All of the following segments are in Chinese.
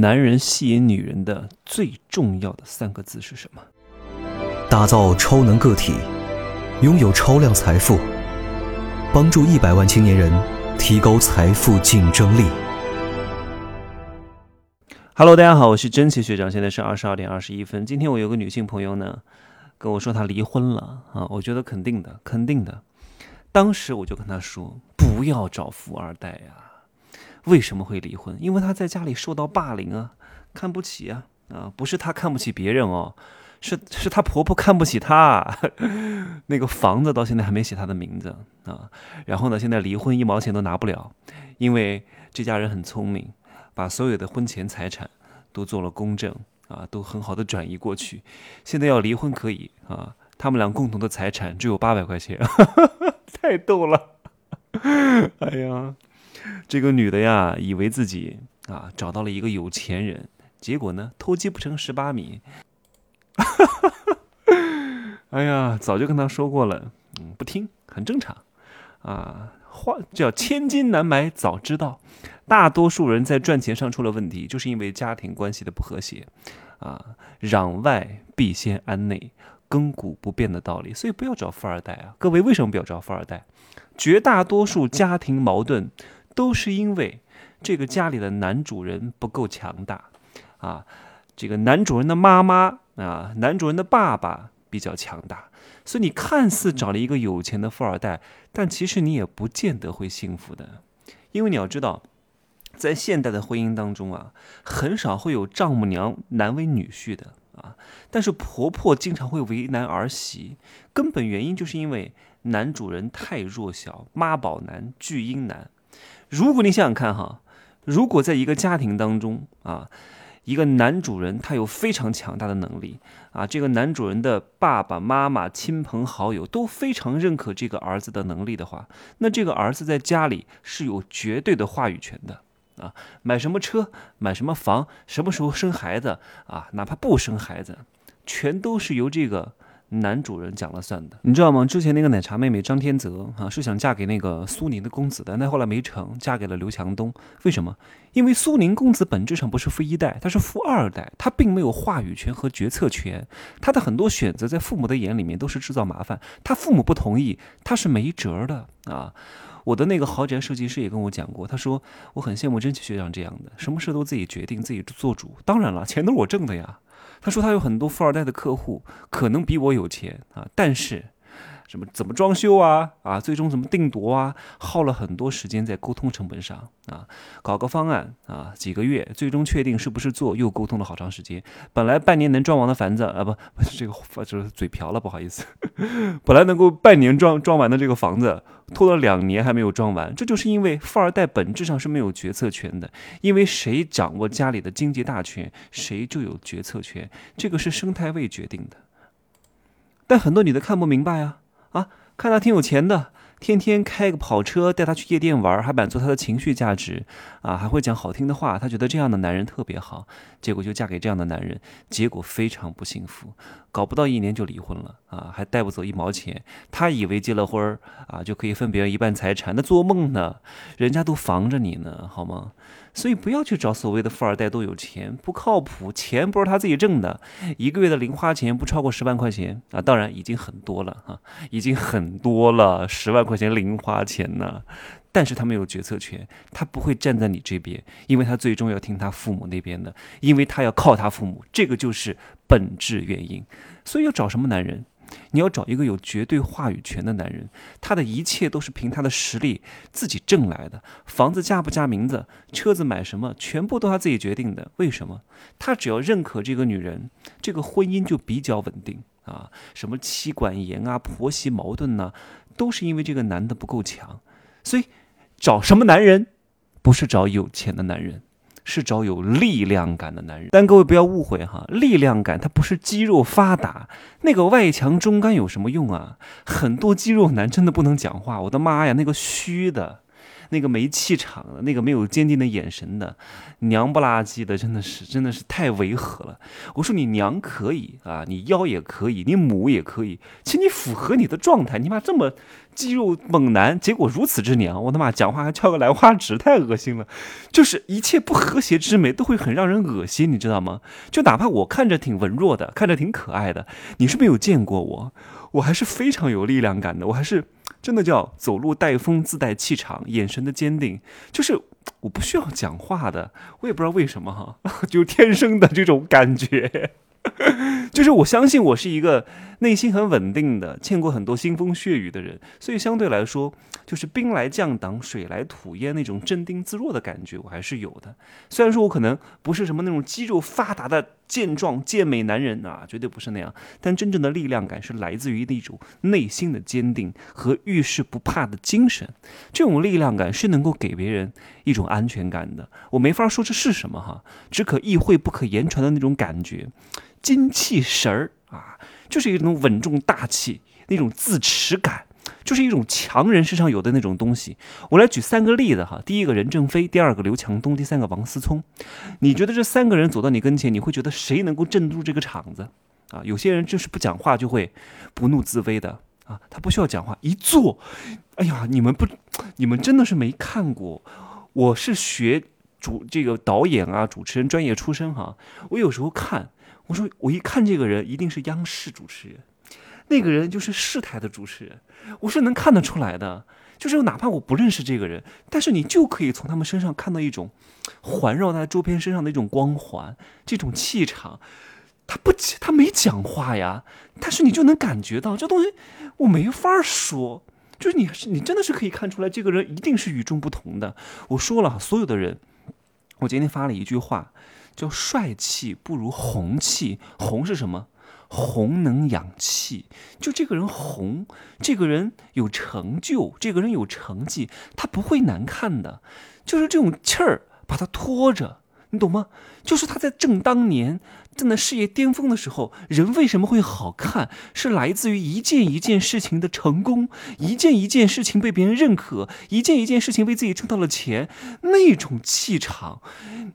男人吸引女人的最重要的三个字是什么？打造超能个体，拥有超量财富，帮助一百万青年人提高财富竞争力。Hello，大家好，我是真奇学长，现在是二十二点二十一分。今天我有个女性朋友呢，跟我说她离婚了啊，我觉得肯定的，肯定的。当时我就跟她说，不要找富二代呀。为什么会离婚？因为她在家里受到霸凌啊，看不起啊啊！不是她看不起别人哦，是是她婆婆看不起她。那个房子到现在还没写她的名字啊。然后呢，现在离婚一毛钱都拿不了，因为这家人很聪明，把所有的婚前财产都做了公证啊，都很好的转移过去。现在要离婚可以啊，他们俩共同的财产只有八百块钱，太逗了。哎呀！这个女的呀，以为自己啊找到了一个有钱人，结果呢，偷鸡不成蚀把米。哎呀，早就跟她说过了，嗯，不听，很正常啊。话叫千金难买早知道，大多数人在赚钱上出了问题，就是因为家庭关系的不和谐啊。攘外必先安内，亘古不变的道理。所以不要找富二代啊，各位为什么不要找富二代？绝大多数家庭矛盾。都是因为这个家里的男主人不够强大，啊，这个男主人的妈妈啊，男主人的爸爸比较强大，所以你看似找了一个有钱的富二代，但其实你也不见得会幸福的，因为你要知道，在现代的婚姻当中啊，很少会有丈母娘难为女婿的啊，但是婆婆经常会为难儿媳，根本原因就是因为男主人太弱小，妈宝男、巨婴男。如果你想想看哈，如果在一个家庭当中啊，一个男主人他有非常强大的能力啊，这个男主人的爸爸妈妈、亲朋好友都非常认可这个儿子的能力的话，那这个儿子在家里是有绝对的话语权的啊，买什么车、买什么房、什么时候生孩子啊，哪怕不生孩子，全都是由这个。男主人讲了算的，你知道吗？之前那个奶茶妹妹张天泽啊，是想嫁给那个苏宁的公子的，但后来没成，嫁给了刘强东。为什么？因为苏宁公子本质上不是富一代，他是富二代，他并没有话语权和决策权，他的很多选择在父母的眼里面都是制造麻烦，他父母不同意，他是没辙的啊。我的那个豪宅设计师也跟我讲过，他说我很羡慕真奇学长这样的，什么事都自己决定，自己做主。当然了，钱都是我挣的呀。他说他有很多富二代的客户，可能比我有钱啊，但是。什么怎么装修啊啊，最终怎么定夺啊，耗了很多时间在沟通成本上啊，搞个方案啊，几个月，最终确定是不是做，又沟通了好长时间。本来半年能装完的房子啊，不 这个，就是嘴瓢了，不好意思。本来能够半年装装完的这个房子，拖了两年还没有装完，这就是因为富二代本质上是没有决策权的，因为谁掌握家里的经济大权，谁就有决策权，这个是生态位决定的。但很多女的看不明白啊。啊，看他挺有钱的，天天开个跑车带他去夜店玩，还满足他的情绪价值，啊，还会讲好听的话，他觉得这样的男人特别好，结果就嫁给这样的男人，结果非常不幸福，搞不到一年就离婚了，啊，还带不走一毛钱，他以为结了婚啊就可以分别人一半财产，那做梦呢，人家都防着你呢，好吗？所以不要去找所谓的富二代都有钱，不靠谱，钱不是他自己挣的，一个月的零花钱不超过十万块钱啊，当然已经很多了哈，已经很多了，十万块钱零花钱呢，但是他没有决策权，他不会站在你这边，因为他最终要听他父母那边的，因为他要靠他父母，这个就是本质原因，所以要找什么男人？你要找一个有绝对话语权的男人，他的一切都是凭他的实力自己挣来的。房子加不加名字，车子买什么，全部都他自己决定的。为什么？他只要认可这个女人，这个婚姻就比较稳定啊。什么妻管严啊，婆媳矛盾呐，都是因为这个男的不够强。所以，找什么男人，不是找有钱的男人。是找有力量感的男人，但各位不要误会哈，力量感它不是肌肉发达，那个外强中干有什么用啊？很多肌肉男真的不能讲话，我的妈呀，那个虚的，那个没气场的，那个没有坚定的眼神的，娘不拉几的，真的是真的是太违和了。我说你娘可以啊，你腰也可以，你母也可以，其实你符合你的状态，你妈这么肌肉猛男，结果如此之娘，我他妈讲话还翘个兰花指，太恶心了。就是一切不和谐之美都会很让人恶心，你知道吗？就哪怕我看着挺文弱的，看着挺可爱的，你是没有见过我，我还是非常有力量感的，我还是。真的叫走路带风，自带气场，眼神的坚定，就是我不需要讲话的，我也不知道为什么哈，就天生的这种感觉。就是我相信我是一个内心很稳定的，见过很多腥风血雨的人，所以相对来说，就是兵来将挡，水来土掩那种镇定自若的感觉，我还是有的。虽然说我可能不是什么那种肌肉发达的健壮健美男人啊，绝对不是那样，但真正的力量感是来自于那种内心的坚定和遇事不怕的精神。这种力量感是能够给别人一种安全感的。我没法说这是什么哈，只可意会不可言传的那种感觉。精气神儿啊，就是一种稳重大气，那种自持感，就是一种强人身上有的那种东西。我来举三个例子哈，第一个任正非，第二个刘强东，第三个王思聪。你觉得这三个人走到你跟前，你会觉得谁能够镇住这个场子啊？有些人就是不讲话就会不怒自威的啊，他不需要讲话，一坐，哎呀，你们不，你们真的是没看过，我是学主这个导演啊，主持人专业出身哈，我有时候看。我说，我一看这个人一定是央视主持人，那个人就是市台的主持人，我是能看得出来的。就是哪怕我不认识这个人，但是你就可以从他们身上看到一种环绕在周边身上的一种光环，这种气场。他不，他没讲话呀，但是你就能感觉到这东西，我没法说。就是你，你真的是可以看出来，这个人一定是与众不同的。我说了，所有的人，我今天发了一句话。叫帅气不如红气，红是什么？红能养气。就这个人红，这个人有成就，这个人有成绩，他不会难看的。就是这种气儿把他拖着，你懂吗？就是他在正当年。正在事业巅峰的时候，人为什么会好看？是来自于一件一件事情的成功，一件一件事情被别人认可，一件一件事情为自己挣到了钱，那种气场，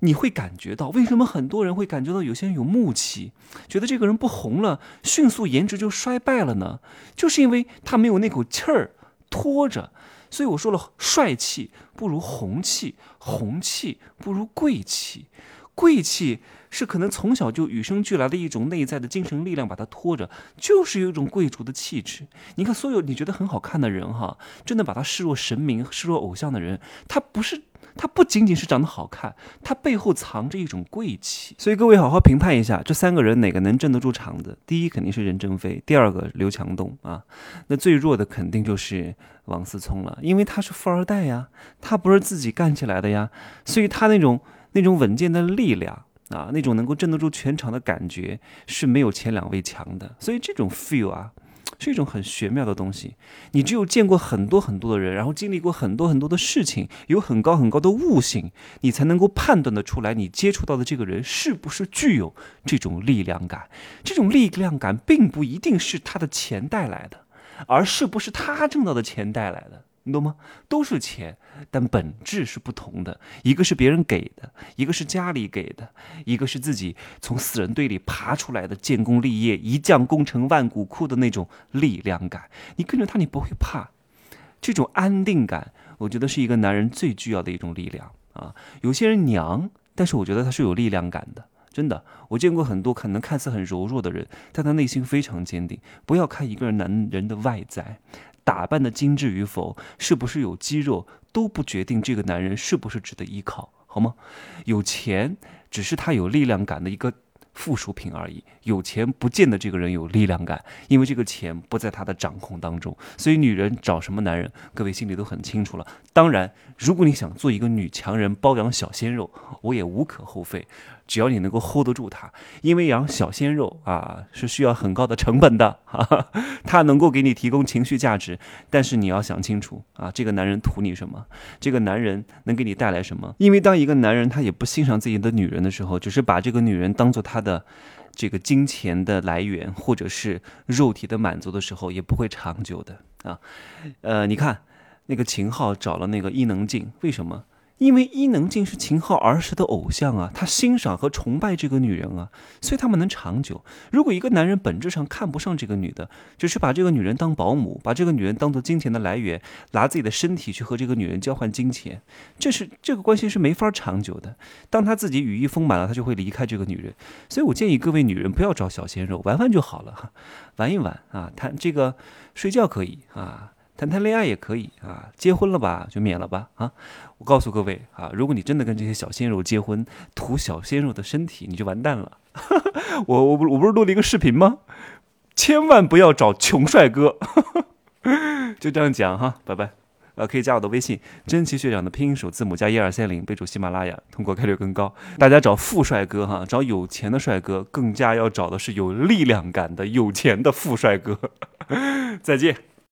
你会感觉到。为什么很多人会感觉到有些人有暮气，觉得这个人不红了，迅速颜值就衰败了呢？就是因为他没有那口气儿拖着。所以我说了，帅气不如红气，红气不如贵气，贵气。是可能从小就与生俱来的一种内在的精神力量，把它拖着，就是有一种贵族的气质。你看，所有你觉得很好看的人，哈，真的把他视若神明、视若偶像的人，他不是，他不仅仅是长得好看，他背后藏着一种贵气。所以各位好好评判一下，这三个人哪个能镇得住场子？第一肯定是任正非，第二个刘强东啊，那最弱的肯定就是王思聪了，因为他是富二代呀，他不是自己干起来的呀，所以他那种那种稳健的力量。啊，那种能够镇得住全场的感觉是没有前两位强的，所以这种 feel 啊，是一种很玄妙的东西。你只有见过很多很多的人，然后经历过很多很多的事情，有很高很高的悟性，你才能够判断的出来，你接触到的这个人是不是具有这种力量感。这种力量感并不一定是他的钱带来的，而是不是他挣到的钱带来的。你懂吗？都是钱，但本质是不同的。一个是别人给的，一个是家里给的，一个是自己从死人堆里爬出来的，建功立业、一将功成万骨枯的那种力量感。你跟着他，你不会怕。这种安定感，我觉得是一个男人最具要的一种力量啊。有些人娘，但是我觉得他是有力量感的。真的，我见过很多可能看似很柔弱的人，但他内心非常坚定。不要看一个人男人的外在。打扮的精致与否，是不是有肌肉，都不决定这个男人是不是值得依靠，好吗？有钱只是他有力量感的一个附属品而已。有钱不见得这个人有力量感，因为这个钱不在他的掌控当中。所以女人找什么男人，各位心里都很清楚了。当然，如果你想做一个女强人，包养小鲜肉，我也无可厚非。只要你能够 hold 得住他，因为养小鲜肉啊是需要很高的成本的哈哈，他能够给你提供情绪价值，但是你要想清楚啊，这个男人图你什么？这个男人能给你带来什么？因为当一个男人他也不欣赏自己的女人的时候，只是把这个女人当做他的这个金钱的来源或者是肉体的满足的时候，也不会长久的啊。呃，你看。那个秦昊找了那个伊能静，为什么？因为伊能静是秦昊儿时的偶像啊，他欣赏和崇拜这个女人啊，所以他们能长久。如果一个男人本质上看不上这个女的，只是把这个女人当保姆，把这个女人当做金钱的来源，拿自己的身体去和这个女人交换金钱，这是这个关系是没法长久的。当他自己羽翼丰满了，他就会离开这个女人。所以我建议各位女人不要找小鲜肉，玩玩就好了哈，玩一玩啊，谈这个睡觉可以啊。谈谈恋爱也可以啊，结婚了吧就免了吧啊！我告诉各位啊，如果你真的跟这些小鲜肉结婚，图小鲜肉的身体，你就完蛋了。我我不我不是录了一个视频吗？千万不要找穷帅哥，就这样讲哈，拜拜。呃，可以加我的微信，真奇学长的拼音首字母加一二三零，备注喜马拉雅，通过概率更高。大家找富帅哥哈，找有钱的帅哥，更加要找的是有力量感的有钱的富帅哥。再见。